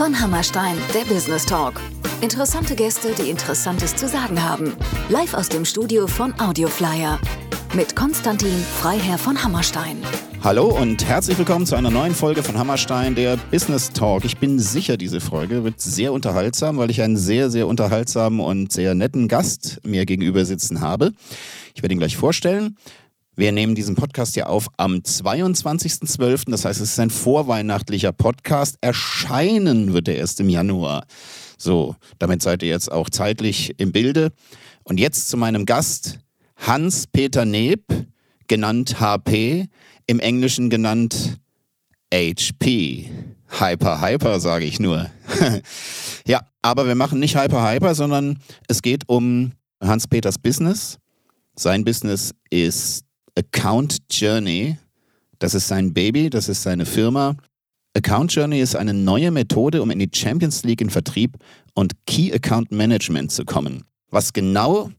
Von Hammerstein, der Business Talk. Interessante Gäste, die Interessantes zu sagen haben. Live aus dem Studio von Audioflyer. Mit Konstantin Freiherr von Hammerstein. Hallo und herzlich willkommen zu einer neuen Folge von Hammerstein, der Business Talk. Ich bin sicher, diese Folge wird sehr unterhaltsam, weil ich einen sehr, sehr unterhaltsamen und sehr netten Gast mir gegenüber sitzen habe. Ich werde ihn gleich vorstellen. Wir nehmen diesen Podcast ja auf am 22.12. Das heißt, es ist ein vorweihnachtlicher Podcast. Erscheinen wird er erst im Januar. So, damit seid ihr jetzt auch zeitlich im Bilde. Und jetzt zu meinem Gast, Hans-Peter Neb, genannt HP, im Englischen genannt HP. Hyper, hyper, sage ich nur. ja, aber wir machen nicht hyper, hyper, sondern es geht um Hans-Peters Business. Sein Business ist Account Journey. Das ist sein Baby, das ist seine Firma. Account Journey ist eine neue Methode, um in die Champions League in Vertrieb und Key Account Management zu kommen. Was genau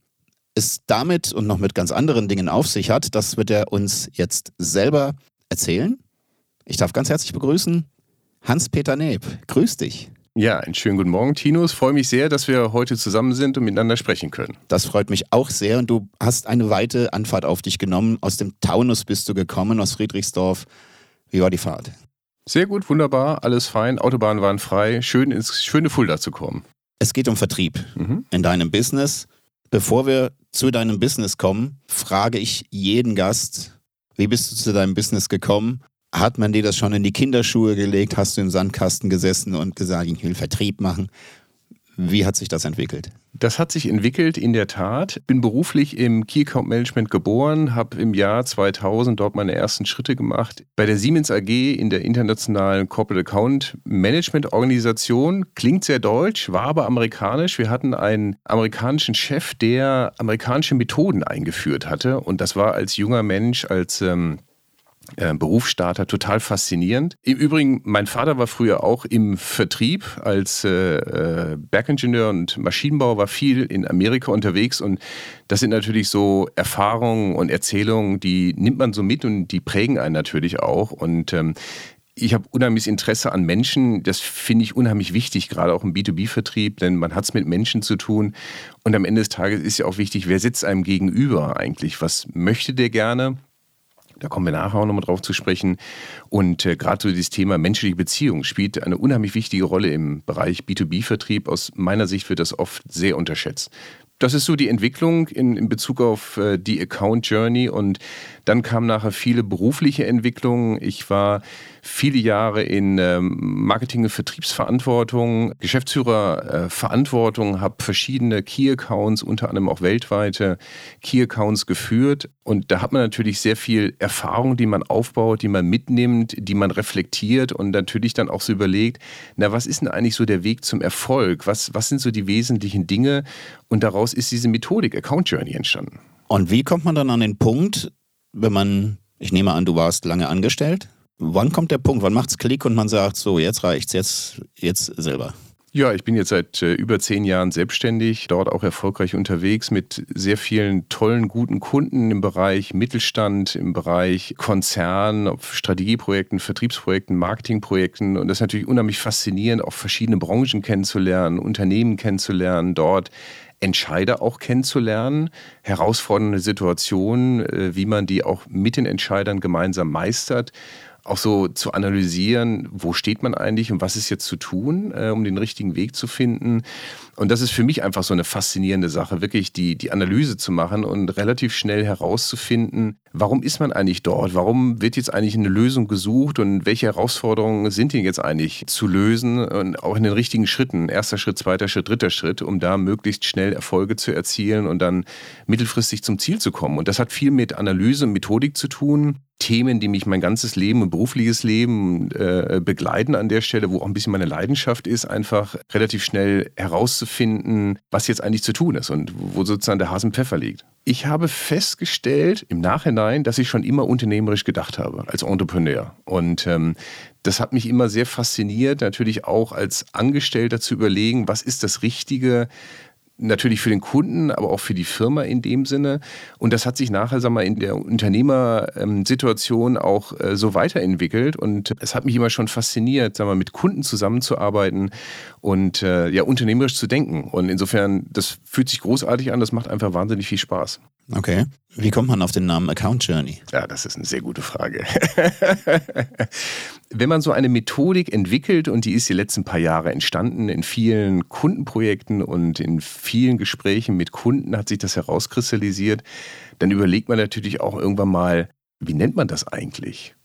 es damit und noch mit ganz anderen Dingen auf sich hat, das wird er uns jetzt selber erzählen. Ich darf ganz herzlich begrüßen Hans-Peter Neb. Grüß dich. Ja, einen schönen guten Morgen, Tino. Es freut mich sehr, dass wir heute zusammen sind und miteinander sprechen können. Das freut mich auch sehr und du hast eine weite Anfahrt auf dich genommen. Aus dem Taunus bist du gekommen, aus Friedrichsdorf. Wie war die Fahrt? Sehr gut, wunderbar, alles fein. Autobahnen waren frei. Schön ins schöne Fulda zu kommen. Es geht um Vertrieb mhm. in deinem Business. Bevor wir zu deinem Business kommen, frage ich jeden Gast, wie bist du zu deinem Business gekommen hat man dir das schon in die Kinderschuhe gelegt? Hast du im Sandkasten gesessen und gesagt, ich will Vertrieb machen? Wie hat sich das entwickelt? Das hat sich entwickelt in der Tat. Bin beruflich im Key Account Management geboren, habe im Jahr 2000 dort meine ersten Schritte gemacht. Bei der Siemens AG in der internationalen Corporate Account Management Organisation. Klingt sehr deutsch, war aber amerikanisch. Wir hatten einen amerikanischen Chef, der amerikanische Methoden eingeführt hatte. Und das war als junger Mensch, als ähm, äh, Berufsstarter total faszinierend. Im Übrigen, mein Vater war früher auch im Vertrieb als äh, äh, Bergingenieur und Maschinenbauer, war viel in Amerika unterwegs und das sind natürlich so Erfahrungen und Erzählungen, die nimmt man so mit und die prägen einen natürlich auch und ähm, ich habe unheimliches Interesse an Menschen. Das finde ich unheimlich wichtig, gerade auch im B2B-Vertrieb, denn man hat es mit Menschen zu tun. Und am Ende des Tages ist ja auch wichtig, wer sitzt einem gegenüber eigentlich? Was möchte der gerne? Da kommen wir nachher auch nochmal drauf zu sprechen. Und äh, gerade so dieses Thema menschliche Beziehung spielt eine unheimlich wichtige Rolle im Bereich B2B-Vertrieb. Aus meiner Sicht wird das oft sehr unterschätzt. Das ist so die Entwicklung in, in Bezug auf äh, die Account Journey und dann kamen nachher viele berufliche Entwicklungen. Ich war viele Jahre in ähm, Marketing- und Vertriebsverantwortung, Geschäftsführerverantwortung, habe verschiedene Key-Accounts, unter anderem auch weltweite Key-Accounts geführt. Und da hat man natürlich sehr viel Erfahrung, die man aufbaut, die man mitnimmt, die man reflektiert und natürlich dann auch so überlegt, na, was ist denn eigentlich so der Weg zum Erfolg? Was, was sind so die wesentlichen Dinge? Und daraus ist diese Methodik Account Journey entstanden. Und wie kommt man dann an den Punkt, wenn man, ich nehme an, du warst lange angestellt. Wann kommt der Punkt? Wann macht es Klick und man sagt, so, jetzt reicht's, jetzt, jetzt selber? Ja, ich bin jetzt seit äh, über zehn Jahren selbstständig, dort auch erfolgreich unterwegs mit sehr vielen tollen, guten Kunden im Bereich Mittelstand, im Bereich Konzern, Strategieprojekten, Vertriebsprojekten, Marketingprojekten. Und das ist natürlich unheimlich faszinierend, auch verschiedene Branchen kennenzulernen, Unternehmen kennenzulernen, dort Entscheider auch kennenzulernen, herausfordernde Situationen, äh, wie man die auch mit den Entscheidern gemeinsam meistert auch so zu analysieren, wo steht man eigentlich und was ist jetzt zu tun, äh, um den richtigen Weg zu finden. Und das ist für mich einfach so eine faszinierende Sache, wirklich die, die Analyse zu machen und relativ schnell herauszufinden, warum ist man eigentlich dort? Warum wird jetzt eigentlich eine Lösung gesucht und welche Herausforderungen sind denn jetzt eigentlich zu lösen und auch in den richtigen Schritten, erster Schritt, zweiter Schritt, dritter Schritt, um da möglichst schnell Erfolge zu erzielen und dann mittelfristig zum Ziel zu kommen. Und das hat viel mit Analyse und Methodik zu tun. Themen, die mich mein ganzes Leben und berufliches Leben äh, begleiten an der Stelle, wo auch ein bisschen meine Leidenschaft ist, einfach relativ schnell herauszufinden, was jetzt eigentlich zu tun ist und wo sozusagen der Hasen Pfeffer liegt. Ich habe festgestellt im Nachhinein, dass ich schon immer unternehmerisch gedacht habe, als Entrepreneur. Und ähm, das hat mich immer sehr fasziniert, natürlich auch als Angestellter zu überlegen, was ist das Richtige, natürlich für den Kunden, aber auch für die Firma in dem Sinne. Und das hat sich nachher, sag mal, in der Unternehmersituation auch äh, so weiterentwickelt. Und es hat mich immer schon fasziniert, sag mal, mit Kunden zusammenzuarbeiten und äh, ja, unternehmerisch zu denken. Und insofern, das fühlt sich großartig an, das macht einfach wahnsinnig viel Spaß. Okay. Wie kommt man auf den Namen Account Journey? Ja, das ist eine sehr gute Frage. Wenn man so eine Methodik entwickelt, und die ist die letzten paar Jahre entstanden, in vielen Kundenprojekten und in vielen Gesprächen mit Kunden hat sich das herauskristallisiert, dann überlegt man natürlich auch irgendwann mal, wie nennt man das eigentlich?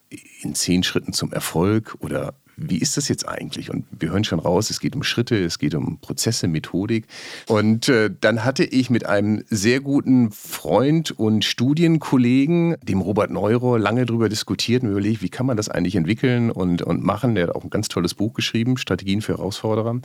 In zehn Schritten zum Erfolg oder wie ist das jetzt eigentlich? Und wir hören schon raus, es geht um Schritte, es geht um Prozesse, Methodik. Und äh, dann hatte ich mit einem sehr guten Freund und Studienkollegen, dem Robert Neuro, lange darüber diskutiert und überlegt, wie kann man das eigentlich entwickeln und, und machen. Der hat auch ein ganz tolles Buch geschrieben, Strategien für Herausforderer.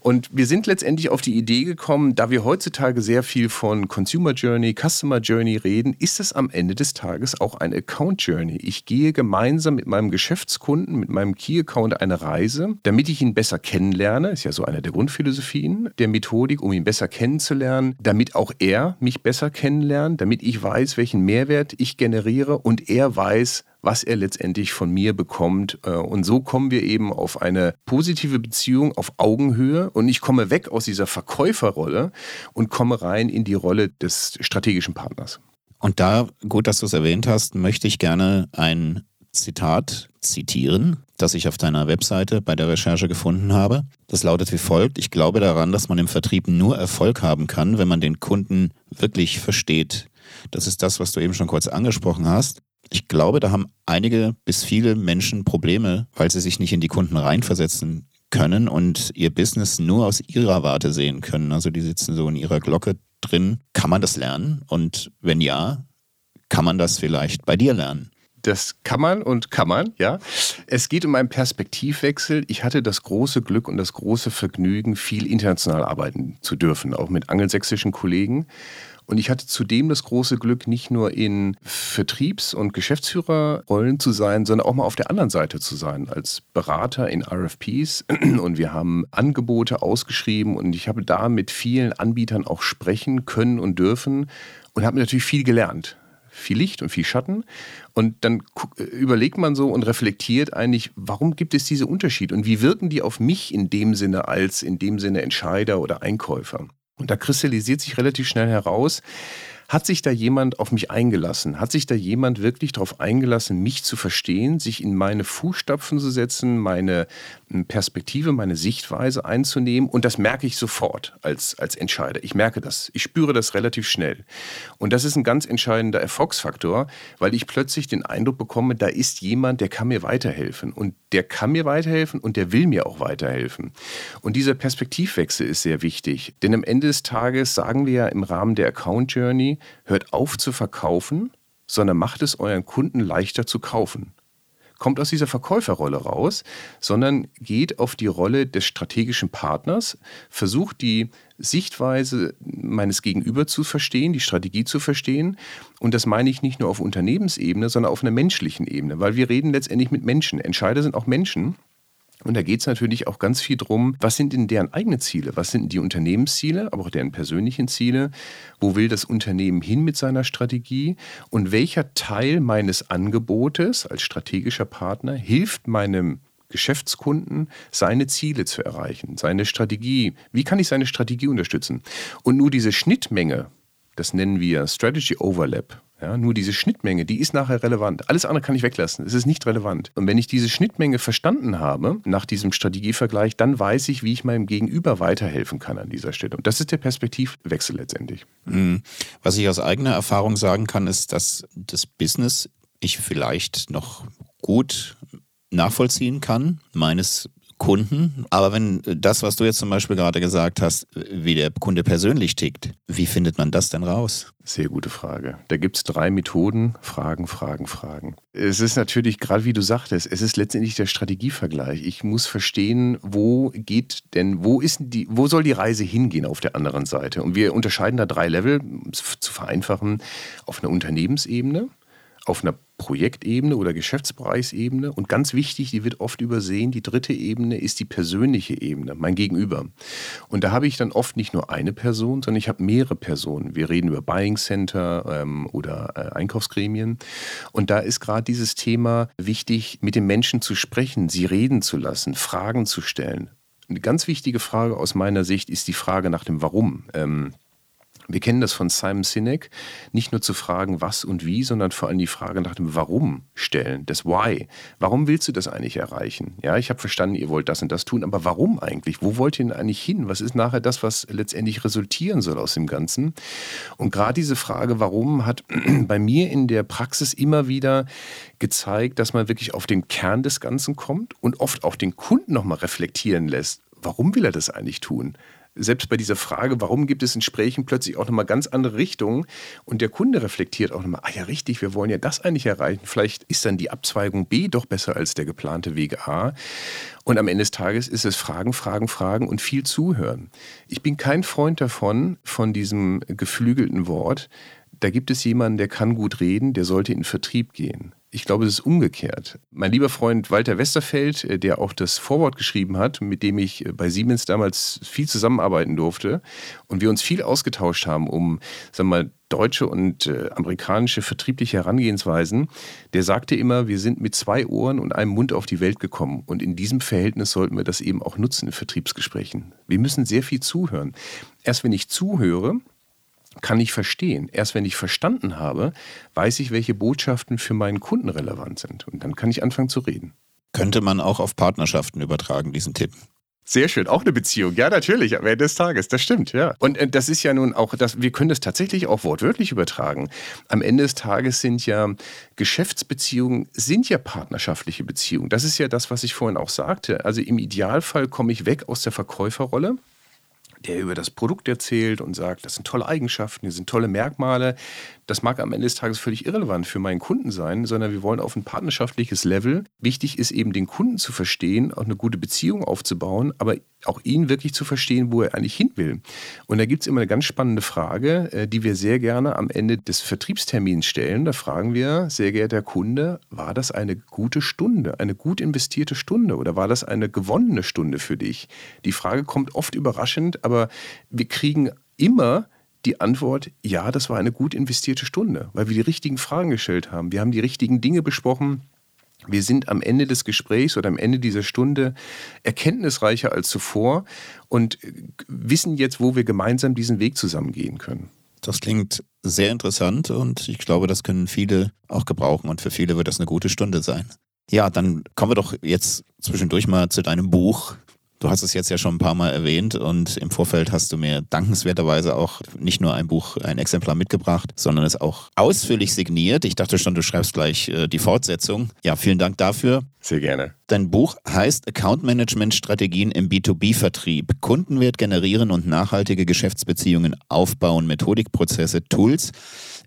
Und wir sind letztendlich auf die Idee gekommen, da wir heutzutage sehr viel von Consumer Journey, Customer Journey reden, ist es am Ende des Tages auch ein Account Journey. Ich gehe gemeinsam mit meinem Geschäftskunden, mit meinem Key Account Account eine Reise, damit ich ihn besser kennenlerne. Ist ja so eine der Grundphilosophien der Methodik, um ihn besser kennenzulernen, damit auch er mich besser kennenlernt, damit ich weiß, welchen Mehrwert ich generiere und er weiß, was er letztendlich von mir bekommt. Äh, und so kommen wir eben auf eine positive Beziehung auf Augenhöhe und ich komme weg aus dieser Verkäuferrolle und komme rein in die Rolle des strategischen Partners. Und da, gut, dass du es erwähnt hast, möchte ich gerne ein Zitat zitieren, das ich auf deiner Webseite bei der Recherche gefunden habe. Das lautet wie folgt. Ich glaube daran, dass man im Vertrieb nur Erfolg haben kann, wenn man den Kunden wirklich versteht. Das ist das, was du eben schon kurz angesprochen hast. Ich glaube, da haben einige bis viele Menschen Probleme, weil sie sich nicht in die Kunden reinversetzen können und ihr Business nur aus ihrer Warte sehen können. Also die sitzen so in ihrer Glocke drin. Kann man das lernen? Und wenn ja, kann man das vielleicht bei dir lernen? Das kann man und kann man, ja. Es geht um einen Perspektivwechsel. Ich hatte das große Glück und das große Vergnügen, viel international arbeiten zu dürfen, auch mit angelsächsischen Kollegen. Und ich hatte zudem das große Glück, nicht nur in Vertriebs- und Geschäftsführerrollen zu sein, sondern auch mal auf der anderen Seite zu sein, als Berater in RFPs. Und wir haben Angebote ausgeschrieben und ich habe da mit vielen Anbietern auch sprechen können und dürfen und habe natürlich viel gelernt viel Licht und viel Schatten. Und dann überlegt man so und reflektiert eigentlich, warum gibt es diese Unterschiede und wie wirken die auf mich in dem Sinne als in dem Sinne Entscheider oder Einkäufer. Und da kristallisiert sich relativ schnell heraus, hat sich da jemand auf mich eingelassen? Hat sich da jemand wirklich darauf eingelassen, mich zu verstehen, sich in meine Fußstapfen zu setzen, meine Perspektive, meine Sichtweise einzunehmen? Und das merke ich sofort als, als Entscheider. Ich merke das. Ich spüre das relativ schnell. Und das ist ein ganz entscheidender Erfolgsfaktor, weil ich plötzlich den Eindruck bekomme, da ist jemand, der kann mir weiterhelfen. Und der kann mir weiterhelfen und der will mir auch weiterhelfen. Und dieser Perspektivwechsel ist sehr wichtig. Denn am Ende des Tages sagen wir ja im Rahmen der Account Journey, hört auf zu verkaufen, sondern macht es euren Kunden leichter zu kaufen. Kommt aus dieser Verkäuferrolle raus, sondern geht auf die Rolle des strategischen Partners, versucht die Sichtweise meines Gegenüber zu verstehen, die Strategie zu verstehen. Und das meine ich nicht nur auf Unternehmensebene, sondern auf einer menschlichen Ebene, weil wir reden letztendlich mit Menschen. Entscheider sind auch Menschen. Und da geht es natürlich auch ganz viel darum, was sind denn deren eigenen Ziele? Was sind die Unternehmensziele, aber auch deren persönlichen Ziele? Wo will das Unternehmen hin mit seiner Strategie? Und welcher Teil meines Angebotes als strategischer Partner hilft meinem Geschäftskunden, seine Ziele zu erreichen, seine Strategie? Wie kann ich seine Strategie unterstützen? Und nur diese Schnittmenge, das nennen wir Strategy Overlap, ja, nur diese Schnittmenge, die ist nachher relevant. Alles andere kann ich weglassen. Es ist nicht relevant. Und wenn ich diese Schnittmenge verstanden habe, nach diesem Strategievergleich, dann weiß ich, wie ich meinem Gegenüber weiterhelfen kann an dieser Stelle. Und das ist der Perspektivwechsel letztendlich. Mhm. Was ich aus eigener Erfahrung sagen kann, ist, dass das Business ich vielleicht noch gut nachvollziehen kann, meines Kunden. Aber wenn das, was du jetzt zum Beispiel gerade gesagt hast, wie der Kunde persönlich tickt, wie findet man das denn raus? Sehr gute Frage. Da gibt es drei Methoden. Fragen, Fragen, Fragen. Es ist natürlich, gerade wie du sagtest, es ist letztendlich der Strategievergleich. Ich muss verstehen, wo geht denn, wo ist die, wo soll die Reise hingehen auf der anderen Seite? Und wir unterscheiden da drei Level, um es zu vereinfachen, auf einer Unternehmensebene, auf einer Projektebene oder Geschäftsbereichsebene. Und ganz wichtig, die wird oft übersehen, die dritte Ebene ist die persönliche Ebene, mein Gegenüber. Und da habe ich dann oft nicht nur eine Person, sondern ich habe mehrere Personen. Wir reden über Buying Center ähm, oder äh, Einkaufsgremien. Und da ist gerade dieses Thema wichtig, mit den Menschen zu sprechen, sie reden zu lassen, Fragen zu stellen. Eine ganz wichtige Frage aus meiner Sicht ist die Frage nach dem Warum. Ähm, wir kennen das von Simon Sinek, nicht nur zu fragen, was und wie, sondern vor allem die Frage nach dem Warum stellen, das Why. Warum willst du das eigentlich erreichen? Ja, ich habe verstanden, ihr wollt das und das tun, aber warum eigentlich? Wo wollt ihr denn eigentlich hin? Was ist nachher das, was letztendlich resultieren soll aus dem Ganzen? Und gerade diese Frage, warum, hat bei mir in der Praxis immer wieder gezeigt, dass man wirklich auf den Kern des Ganzen kommt und oft auch den Kunden nochmal reflektieren lässt. Warum will er das eigentlich tun? Selbst bei dieser Frage, warum gibt es in Gesprächen plötzlich auch nochmal ganz andere Richtungen und der Kunde reflektiert auch nochmal, ah ja richtig, wir wollen ja das eigentlich erreichen. Vielleicht ist dann die Abzweigung B doch besser als der geplante Weg A. Und am Ende des Tages ist es Fragen, Fragen, Fragen und viel zuhören. Ich bin kein Freund davon, von diesem geflügelten Wort, da gibt es jemanden, der kann gut reden, der sollte in Vertrieb gehen. Ich glaube, es ist umgekehrt. Mein lieber Freund Walter Westerfeld, äh, der auch das Vorwort geschrieben hat, mit dem ich äh, bei Siemens damals viel zusammenarbeiten durfte und wir uns viel ausgetauscht haben, um, sagen wir mal, deutsche und äh, amerikanische vertriebliche Herangehensweisen, der sagte immer, wir sind mit zwei Ohren und einem Mund auf die Welt gekommen. Und in diesem Verhältnis sollten wir das eben auch nutzen in Vertriebsgesprächen. Wir müssen sehr viel zuhören. Erst wenn ich zuhöre, kann ich verstehen. Erst wenn ich verstanden habe, weiß ich, welche Botschaften für meinen Kunden relevant sind. Und dann kann ich anfangen zu reden. Könnte man auch auf Partnerschaften übertragen, diesen Tipp? Sehr schön, auch eine Beziehung. Ja, natürlich, am Ende des Tages, das stimmt, ja. Und äh, das ist ja nun auch, das, wir können das tatsächlich auch wortwörtlich übertragen. Am Ende des Tages sind ja Geschäftsbeziehungen, sind ja partnerschaftliche Beziehungen. Das ist ja das, was ich vorhin auch sagte. Also im Idealfall komme ich weg aus der Verkäuferrolle der über das Produkt erzählt und sagt, das sind tolle Eigenschaften, hier sind tolle Merkmale. Das mag am Ende des Tages völlig irrelevant für meinen Kunden sein, sondern wir wollen auf ein partnerschaftliches Level. Wichtig ist eben, den Kunden zu verstehen, auch eine gute Beziehung aufzubauen, aber auch ihn wirklich zu verstehen, wo er eigentlich hin will. Und da gibt es immer eine ganz spannende Frage, äh, die wir sehr gerne am Ende des Vertriebstermins stellen. Da fragen wir, sehr geehrter Kunde, war das eine gute Stunde, eine gut investierte Stunde oder war das eine gewonnene Stunde für dich? Die Frage kommt oft überraschend, aber wir kriegen immer die Antwort, ja, das war eine gut investierte Stunde, weil wir die richtigen Fragen gestellt haben. Wir haben die richtigen Dinge besprochen wir sind am Ende des Gesprächs oder am Ende dieser Stunde erkenntnisreicher als zuvor und wissen jetzt, wo wir gemeinsam diesen Weg zusammengehen können. Das klingt sehr interessant und ich glaube, das können viele auch gebrauchen und für viele wird das eine gute Stunde sein. Ja, dann kommen wir doch jetzt zwischendurch mal zu deinem Buch. Du hast es jetzt ja schon ein paar Mal erwähnt und im Vorfeld hast du mir dankenswerterweise auch nicht nur ein Buch, ein Exemplar mitgebracht, sondern es auch ausführlich signiert. Ich dachte schon, du schreibst gleich äh, die Fortsetzung. Ja, vielen Dank dafür. Sehr gerne. Dein Buch heißt Account Management Strategien im B2B-Vertrieb. Kundenwert generieren und nachhaltige Geschäftsbeziehungen aufbauen, Methodikprozesse, Tools.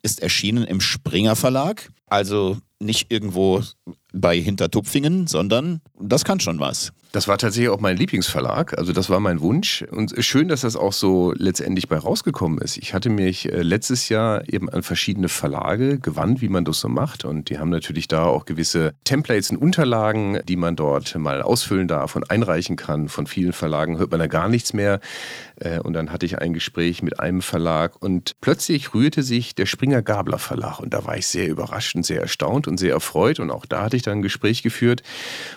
Ist erschienen im Springer Verlag. Also nicht irgendwo bei Hintertupfingen, sondern das kann schon was. Das war tatsächlich auch mein Lieblingsverlag. Also das war mein Wunsch. Und schön, dass das auch so letztendlich bei rausgekommen ist. Ich hatte mich äh, letztes Jahr eben an verschiedene Verlage gewandt, wie man das so macht. Und die haben natürlich da auch gewisse Templates und Unterlagen, die man dort mal ausfüllen darf und einreichen kann. Von vielen Verlagen hört man da gar nichts mehr. Äh, und dann hatte ich ein Gespräch mit einem Verlag und plötzlich rührte sich der Springer Gabler Verlag. Und da war ich sehr überrascht und sehr erstaunt und sehr erfreut. Und auch da hatte ich dann ein Gespräch geführt.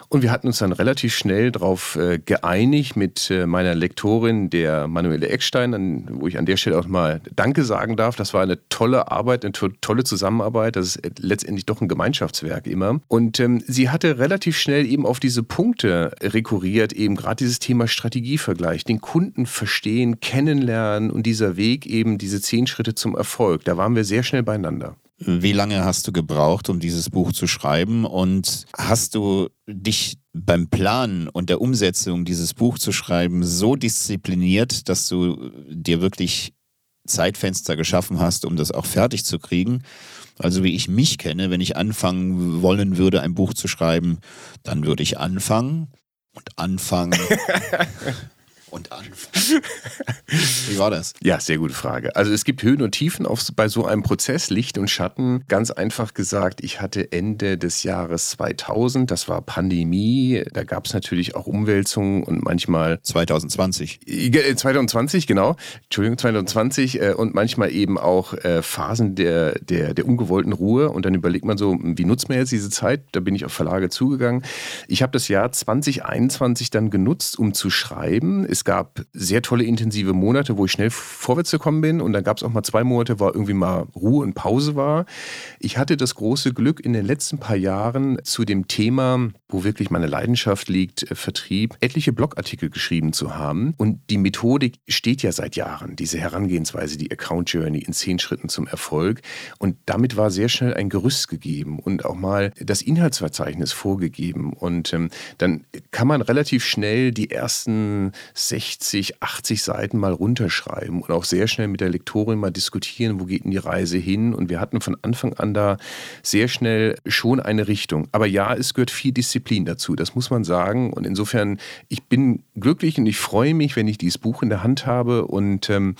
Und wir hatten uns dann relativ schnell darauf äh, geeinigt mit äh, meiner Lektorin, der Manuele Eckstein, wo ich an der Stelle auch mal Danke sagen darf. Das war eine tolle Arbeit, eine tolle Zusammenarbeit. Das ist letztendlich doch ein Gemeinschaftswerk immer. Und ähm, sie hatte relativ schnell eben auf diese Punkte rekurriert, eben gerade dieses Thema Strategievergleich, den Kunden verstehen, kennenlernen und dieser Weg eben diese zehn Schritte zum Erfolg. Da waren wir sehr schnell beieinander. Wie lange hast du gebraucht, um dieses Buch zu schreiben? Und hast du dich beim Planen und der Umsetzung dieses Buch zu schreiben so diszipliniert, dass du dir wirklich Zeitfenster geschaffen hast, um das auch fertig zu kriegen? Also wie ich mich kenne, wenn ich anfangen wollen würde, ein Buch zu schreiben, dann würde ich anfangen und anfangen und an. Wie war das? Ja, sehr gute Frage. Also es gibt Höhen und Tiefen auf, bei so einem Prozess, Licht und Schatten. Ganz einfach gesagt, ich hatte Ende des Jahres 2000, das war Pandemie, da gab es natürlich auch Umwälzungen und manchmal... 2020. 2020, genau. Entschuldigung, 2020 äh, und manchmal eben auch äh, Phasen der, der, der ungewollten Ruhe und dann überlegt man so, wie nutzt man jetzt diese Zeit? Da bin ich auf Verlage zugegangen. Ich habe das Jahr 2021 dann genutzt, um zu schreiben. Es gab sehr tolle intensive Monate, wo ich schnell vorwärts gekommen bin. Und dann gab es auch mal zwei Monate, wo irgendwie mal Ruhe und Pause war. Ich hatte das große Glück, in den letzten paar Jahren zu dem Thema, wo wirklich meine Leidenschaft liegt, äh, Vertrieb, etliche Blogartikel geschrieben zu haben. Und die Methodik steht ja seit Jahren, diese Herangehensweise, die Account Journey in zehn Schritten zum Erfolg. Und damit war sehr schnell ein Gerüst gegeben und auch mal das Inhaltsverzeichnis vorgegeben. Und ähm, dann kann man relativ schnell die ersten 60, 80 Seiten mal runterschreiben und auch sehr schnell mit der Lektorin mal diskutieren, wo geht denn die Reise hin. Und wir hatten von Anfang an da sehr schnell schon eine Richtung. Aber ja, es gehört viel Disziplin dazu, das muss man sagen. Und insofern, ich bin glücklich und ich freue mich, wenn ich dieses Buch in der Hand habe und ähm,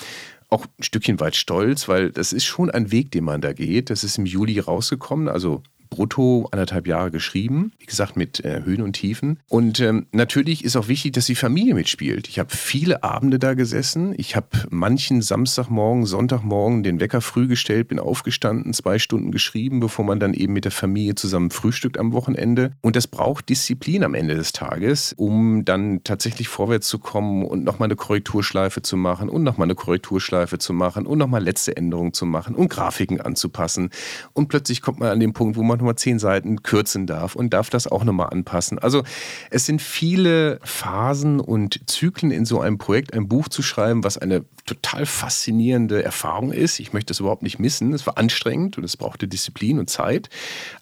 auch ein Stückchen weit stolz, weil das ist schon ein Weg, den man da geht. Das ist im Juli rausgekommen, also brutto anderthalb Jahre geschrieben. Wie gesagt, mit äh, Höhen und Tiefen. Und ähm, natürlich ist auch wichtig, dass die Familie mitspielt. Ich habe viele Abende da gesessen. Ich habe manchen Samstagmorgen, Sonntagmorgen den Wecker früh gestellt, bin aufgestanden, zwei Stunden geschrieben, bevor man dann eben mit der Familie zusammen frühstückt am Wochenende. Und das braucht Disziplin am Ende des Tages, um dann tatsächlich vorwärts zu kommen und nochmal eine Korrekturschleife zu machen und nochmal eine Korrekturschleife zu machen und nochmal letzte Änderungen zu machen und Grafiken anzupassen. Und plötzlich kommt man an den Punkt, wo man nochmal zehn Seiten kürzen darf und darf das auch nochmal anpassen. Also es sind viele Phasen und Zyklen in so einem Projekt, ein Buch zu schreiben, was eine total faszinierende Erfahrung ist. Ich möchte es überhaupt nicht missen. Es war anstrengend und es brauchte Disziplin und Zeit,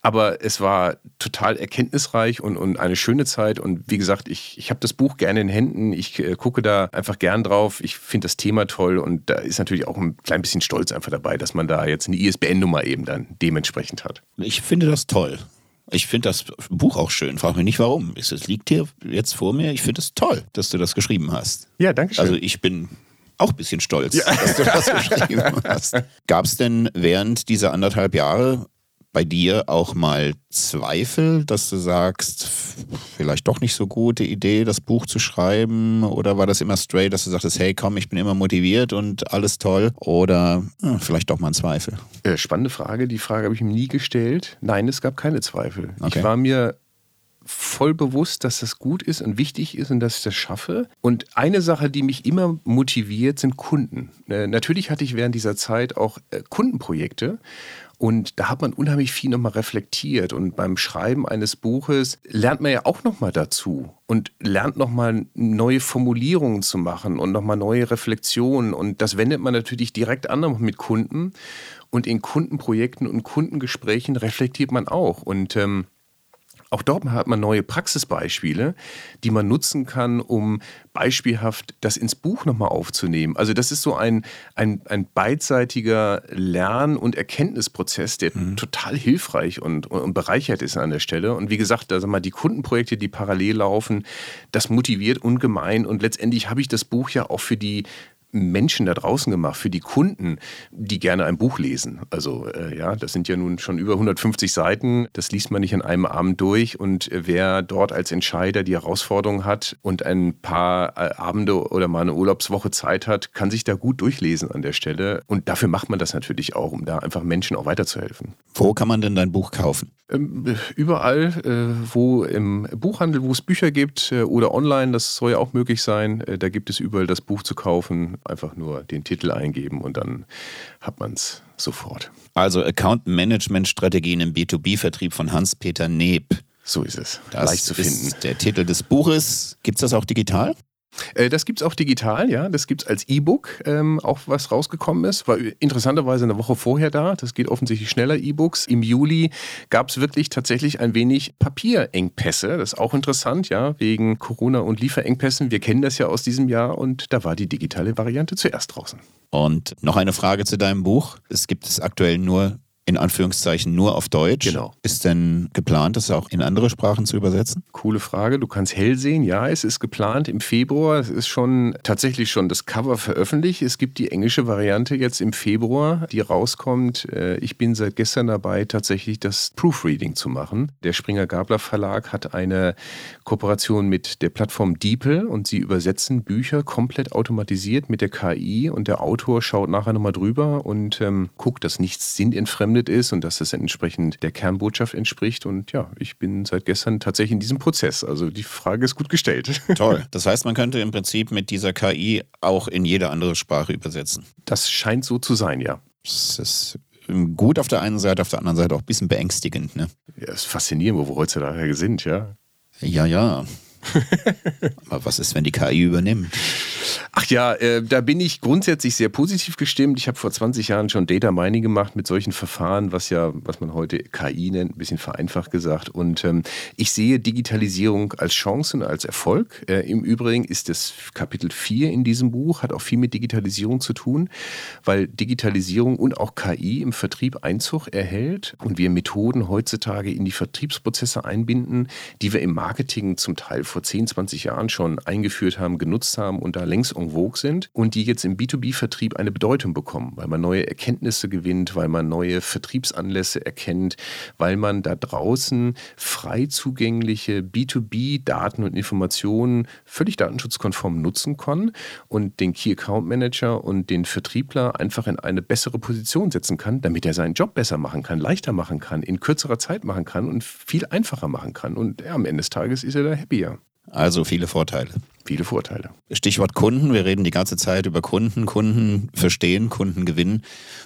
aber es war total erkenntnisreich und, und eine schöne Zeit. Und wie gesagt, ich, ich habe das Buch gerne in Händen. Ich äh, gucke da einfach gern drauf. Ich finde das Thema toll und da ist natürlich auch ein klein bisschen Stolz einfach dabei, dass man da jetzt eine ISBN-Nummer eben dann dementsprechend hat. Ich finde das toll. Ich finde das Buch auch schön. Frag mich nicht warum. Es liegt hier jetzt vor mir. Ich finde es toll, dass du das geschrieben hast. Ja, danke schön. Also ich bin auch ein bisschen stolz, ja. dass du das geschrieben hast. Gab es denn während dieser anderthalb Jahre bei dir auch mal Zweifel, dass du sagst, vielleicht doch nicht so gute Idee, das Buch zu schreiben? Oder war das immer straight, dass du sagtest, hey komm, ich bin immer motiviert und alles toll? Oder hm, vielleicht doch mal ein Zweifel? Äh, spannende Frage. Die Frage habe ich mir nie gestellt. Nein, es gab keine Zweifel. Okay. Ich war mir voll bewusst, dass das gut ist und wichtig ist und dass ich das schaffe. Und eine Sache, die mich immer motiviert, sind Kunden. Äh, natürlich hatte ich während dieser Zeit auch äh, Kundenprojekte und da hat man unheimlich viel nochmal reflektiert. Und beim Schreiben eines Buches lernt man ja auch nochmal dazu und lernt nochmal neue Formulierungen zu machen und nochmal neue Reflexionen. Und das wendet man natürlich direkt an mit Kunden. Und in Kundenprojekten und Kundengesprächen reflektiert man auch. Und ähm, auch dort hat man neue Praxisbeispiele, die man nutzen kann, um beispielhaft das ins Buch nochmal aufzunehmen. Also das ist so ein, ein, ein beidseitiger Lern- und Erkenntnisprozess, der mhm. total hilfreich und, und, bereichert ist an der Stelle. Und wie gesagt, also mal die Kundenprojekte, die parallel laufen, das motiviert ungemein. Und letztendlich habe ich das Buch ja auch für die Menschen da draußen gemacht, für die Kunden, die gerne ein Buch lesen. Also äh, ja, das sind ja nun schon über 150 Seiten. Das liest man nicht in einem Abend durch. Und wer dort als Entscheider die Herausforderung hat und ein paar äh, Abende oder mal eine Urlaubswoche Zeit hat, kann sich da gut durchlesen an der Stelle. Und dafür macht man das natürlich auch, um da einfach Menschen auch weiterzuhelfen. Wo kann man denn dein Buch kaufen? Ähm, überall, äh, wo im Buchhandel, wo es Bücher gibt äh, oder online, das soll ja auch möglich sein. Äh, da gibt es überall das Buch zu kaufen einfach nur den Titel eingeben und dann hat man es sofort. Also Account Management Strategien im B2B-Vertrieb von Hans-Peter Neb. So ist es. Das Leicht zu finden. Ist der Titel des Buches. Gibt es das auch digital? Äh, das gibt es auch digital, ja. Das gibt es als E-Book, ähm, auch was rausgekommen ist. War interessanterweise eine Woche vorher da. Das geht offensichtlich schneller, E-Books. Im Juli gab es wirklich tatsächlich ein wenig Papierengpässe. Das ist auch interessant, ja, wegen Corona und Lieferengpässen. Wir kennen das ja aus diesem Jahr und da war die digitale Variante zuerst draußen. Und noch eine Frage zu deinem Buch. Es gibt es aktuell nur in Anführungszeichen nur auf Deutsch. Genau. Ist denn geplant, das auch in andere Sprachen zu übersetzen? Coole Frage. Du kannst hell sehen. Ja, es ist geplant im Februar. Es ist schon tatsächlich schon das Cover veröffentlicht. Es gibt die englische Variante jetzt im Februar, die rauskommt. Äh, ich bin seit gestern dabei, tatsächlich das Proofreading zu machen. Der Springer Gabler Verlag hat eine Kooperation mit der Plattform DeepL und sie übersetzen Bücher komplett automatisiert mit der KI und der Autor schaut nachher nochmal drüber und ähm, guckt, dass nichts sinnentfremdet verfremdet ist und dass das entsprechend der Kernbotschaft entspricht. Und ja, ich bin seit gestern tatsächlich in diesem Prozess. Also die Frage ist gut gestellt. Toll. Das heißt, man könnte im Prinzip mit dieser KI auch in jede andere Sprache übersetzen. Das scheint so zu sein, ja. Das ist gut auf der einen Seite, auf der anderen Seite auch ein bisschen beängstigend. Ne? Ja, ist faszinierend, wo wir heutzutage sind, ja. Ja, ja. Aber was ist, wenn die KI übernimmt? Ach ja, äh, da bin ich grundsätzlich sehr positiv gestimmt. Ich habe vor 20 Jahren schon Data Mining gemacht mit solchen Verfahren, was ja, was man heute KI nennt, ein bisschen vereinfacht gesagt. Und ähm, ich sehe Digitalisierung als Chance und als Erfolg. Äh, Im Übrigen ist das Kapitel 4 in diesem Buch, hat auch viel mit Digitalisierung zu tun, weil Digitalisierung und auch KI im Vertrieb Einzug erhält und wir Methoden heutzutage in die Vertriebsprozesse einbinden, die wir im Marketing zum Teil vor 10, 20 Jahren schon eingeführt haben, genutzt haben und da längst en vogue sind und die jetzt im B2B-Vertrieb eine Bedeutung bekommen, weil man neue Erkenntnisse gewinnt, weil man neue Vertriebsanlässe erkennt, weil man da draußen frei zugängliche B2B-Daten und Informationen völlig datenschutzkonform nutzen kann und den Key Account Manager und den Vertriebler einfach in eine bessere Position setzen kann, damit er seinen Job besser machen kann, leichter machen kann, in kürzerer Zeit machen kann und viel einfacher machen kann. Und ja, am Ende des Tages ist er da happier. Also viele Vorteile viele Vorteile. Stichwort Kunden. Wir reden die ganze Zeit über Kunden, Kunden verstehen, Kunden gewinnen.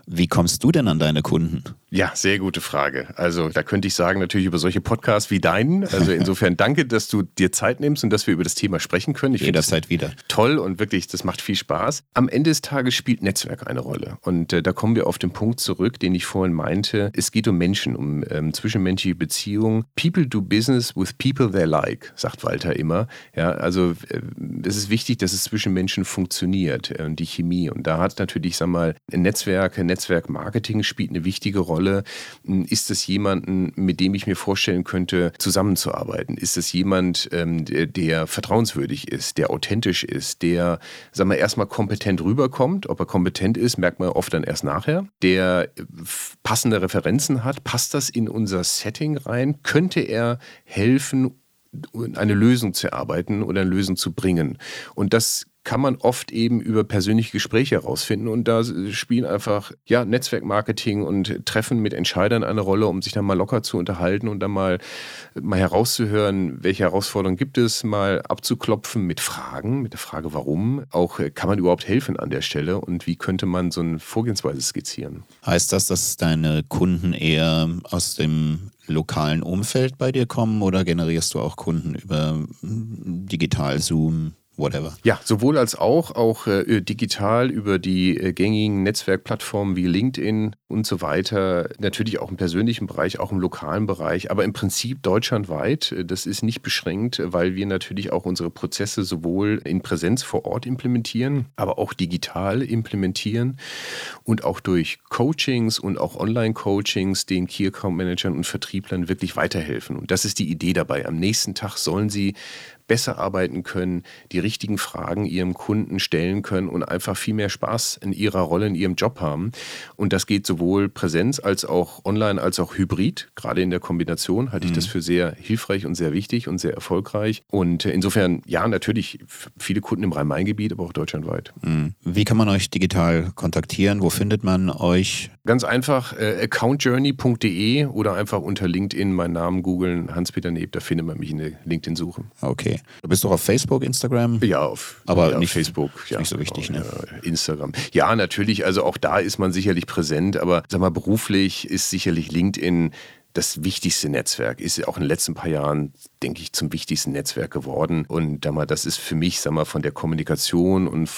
Wie kommst du denn an deine Kunden? Ja, sehr gute Frage. Also da könnte ich sagen, natürlich über solche Podcasts wie deinen. Also insofern danke, dass du dir Zeit nimmst und dass wir über das Thema sprechen können. Ich Jederzeit wieder. Toll und wirklich, das macht viel Spaß. Am Ende des Tages spielt Netzwerk eine Rolle. Und äh, da kommen wir auf den Punkt zurück, den ich vorhin meinte. Es geht um Menschen, um ähm, zwischenmenschliche Beziehungen. People do business with people they like, sagt Walter immer. Ja, also äh, es ist wichtig, dass es zwischen Menschen funktioniert und äh, die Chemie. Und da hat natürlich, sag mal, Netzwerke, Netzwerkmarketing spielt eine wichtige Rolle. Hm, ist es jemanden, mit dem ich mir vorstellen könnte, zusammenzuarbeiten? Ist es jemand, ähm, der, der vertrauenswürdig ist, der authentisch ist, der, sag mal, erstmal kompetent rüberkommt? Ob er kompetent ist, merkt man oft dann erst nachher. Der äh, passende Referenzen hat, passt das in unser Setting rein? Könnte er helfen, eine Lösung zu erarbeiten oder eine Lösung zu bringen. Und das kann man oft eben über persönliche Gespräche herausfinden. Und da spielen einfach ja, Netzwerkmarketing und Treffen mit Entscheidern eine Rolle, um sich dann mal locker zu unterhalten und dann mal, mal herauszuhören, welche Herausforderungen gibt es, mal abzuklopfen mit Fragen, mit der Frage, warum. Auch äh, kann man überhaupt helfen an der Stelle und wie könnte man so eine Vorgehensweise skizzieren. Heißt das, dass deine Kunden eher aus dem lokalen Umfeld bei dir kommen oder generierst du auch Kunden über digital Zoom? Whatever. Ja, sowohl als auch, auch äh, digital über die äh, gängigen Netzwerkplattformen wie LinkedIn und so weiter. Natürlich auch im persönlichen Bereich, auch im lokalen Bereich, aber im Prinzip deutschlandweit. Äh, das ist nicht beschränkt, weil wir natürlich auch unsere Prozesse sowohl in Präsenz vor Ort implementieren, aber auch digital implementieren und auch durch Coachings und auch Online-Coachings den Key Account Managern und Vertrieblern wirklich weiterhelfen. Und das ist die Idee dabei. Am nächsten Tag sollen sie besser arbeiten können, die richtigen Fragen ihrem Kunden stellen können und einfach viel mehr Spaß in ihrer Rolle, in ihrem Job haben. Und das geht sowohl Präsenz als auch online als auch hybrid. Gerade in der Kombination halte ich mhm. das für sehr hilfreich und sehr wichtig und sehr erfolgreich. Und insofern, ja, natürlich viele Kunden im Rhein-Main-Gebiet, aber auch deutschlandweit. Mhm. Wie kann man euch digital kontaktieren? Wo findet man euch? Ganz einfach äh, accountjourney.de oder einfach unter LinkedIn meinen Namen googeln, Hans-Peter Neb, da findet man mich in der LinkedIn-Suche. Okay. Du bist doch auf Facebook, Instagram? Ja, auf, aber ja, nicht Facebook. Ja, nicht so wichtig, ne? Instagram. Ja, natürlich. Also auch da ist man sicherlich präsent, aber sag mal, beruflich ist sicherlich LinkedIn das wichtigste Netzwerk, ist auch in den letzten paar Jahren, denke ich, zum wichtigsten Netzwerk geworden. Und das ist für mich, sag mal, von der Kommunikation und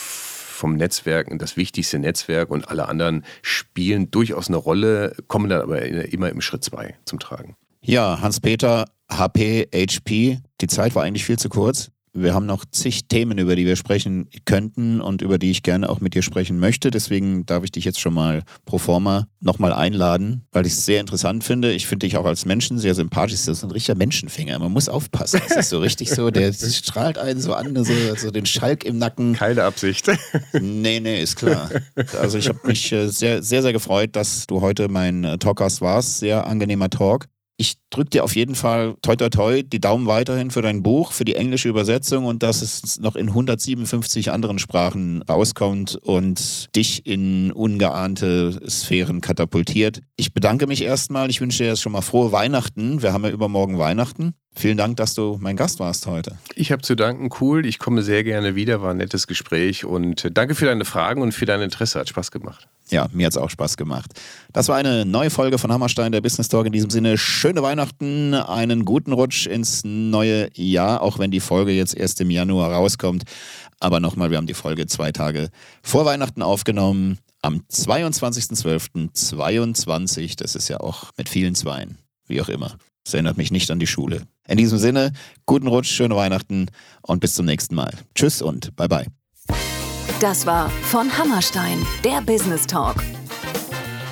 vom Netzwerken das wichtigste Netzwerk und alle anderen spielen durchaus eine Rolle, kommen dann aber immer im Schritt zwei zum Tragen. Ja, Hans-Peter, HP, HP, die Zeit war eigentlich viel zu kurz. Wir haben noch zig Themen, über die wir sprechen könnten und über die ich gerne auch mit dir sprechen möchte. Deswegen darf ich dich jetzt schon mal pro forma nochmal einladen, weil ich es sehr interessant finde. Ich finde dich auch als Menschen sehr sympathisch. Das ist ein richtiger Menschenfinger. Man muss aufpassen. Das ist so richtig so, der strahlt einen so an, so, so den Schalk im Nacken. Keine Absicht. Nee, nee, ist klar. Also ich habe mich äh, sehr, sehr, sehr gefreut, dass du heute mein äh, Talkgast warst. Sehr angenehmer Talk. Ich drücke dir auf jeden Fall toi toi toi die Daumen weiterhin für dein Buch, für die englische Übersetzung und dass es noch in 157 anderen Sprachen rauskommt und dich in ungeahnte Sphären katapultiert. Ich bedanke mich erstmal. Ich wünsche dir jetzt schon mal frohe Weihnachten. Wir haben ja übermorgen Weihnachten. Vielen Dank, dass du mein Gast warst heute. Ich habe zu danken, cool. Ich komme sehr gerne wieder, war ein nettes Gespräch und äh, danke für deine Fragen und für dein Interesse. Hat Spaß gemacht. Ja, mir hat es auch Spaß gemacht. Das war eine neue Folge von Hammerstein, der Business Talk. In diesem Sinne, schöne Weihnachten, einen guten Rutsch ins neue Jahr, auch wenn die Folge jetzt erst im Januar rauskommt. Aber nochmal, wir haben die Folge zwei Tage vor Weihnachten aufgenommen. Am 22.12.22. Das ist ja auch mit vielen Zweien, wie auch immer. Das erinnert mich nicht an die Schule. In diesem Sinne, guten Rutsch, schöne Weihnachten und bis zum nächsten Mal. Tschüss und bye bye. Das war von Hammerstein, der Business Talk.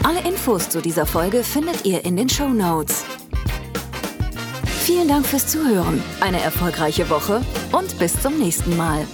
Alle Infos zu dieser Folge findet ihr in den Show Notes. Vielen Dank fürs Zuhören, eine erfolgreiche Woche und bis zum nächsten Mal.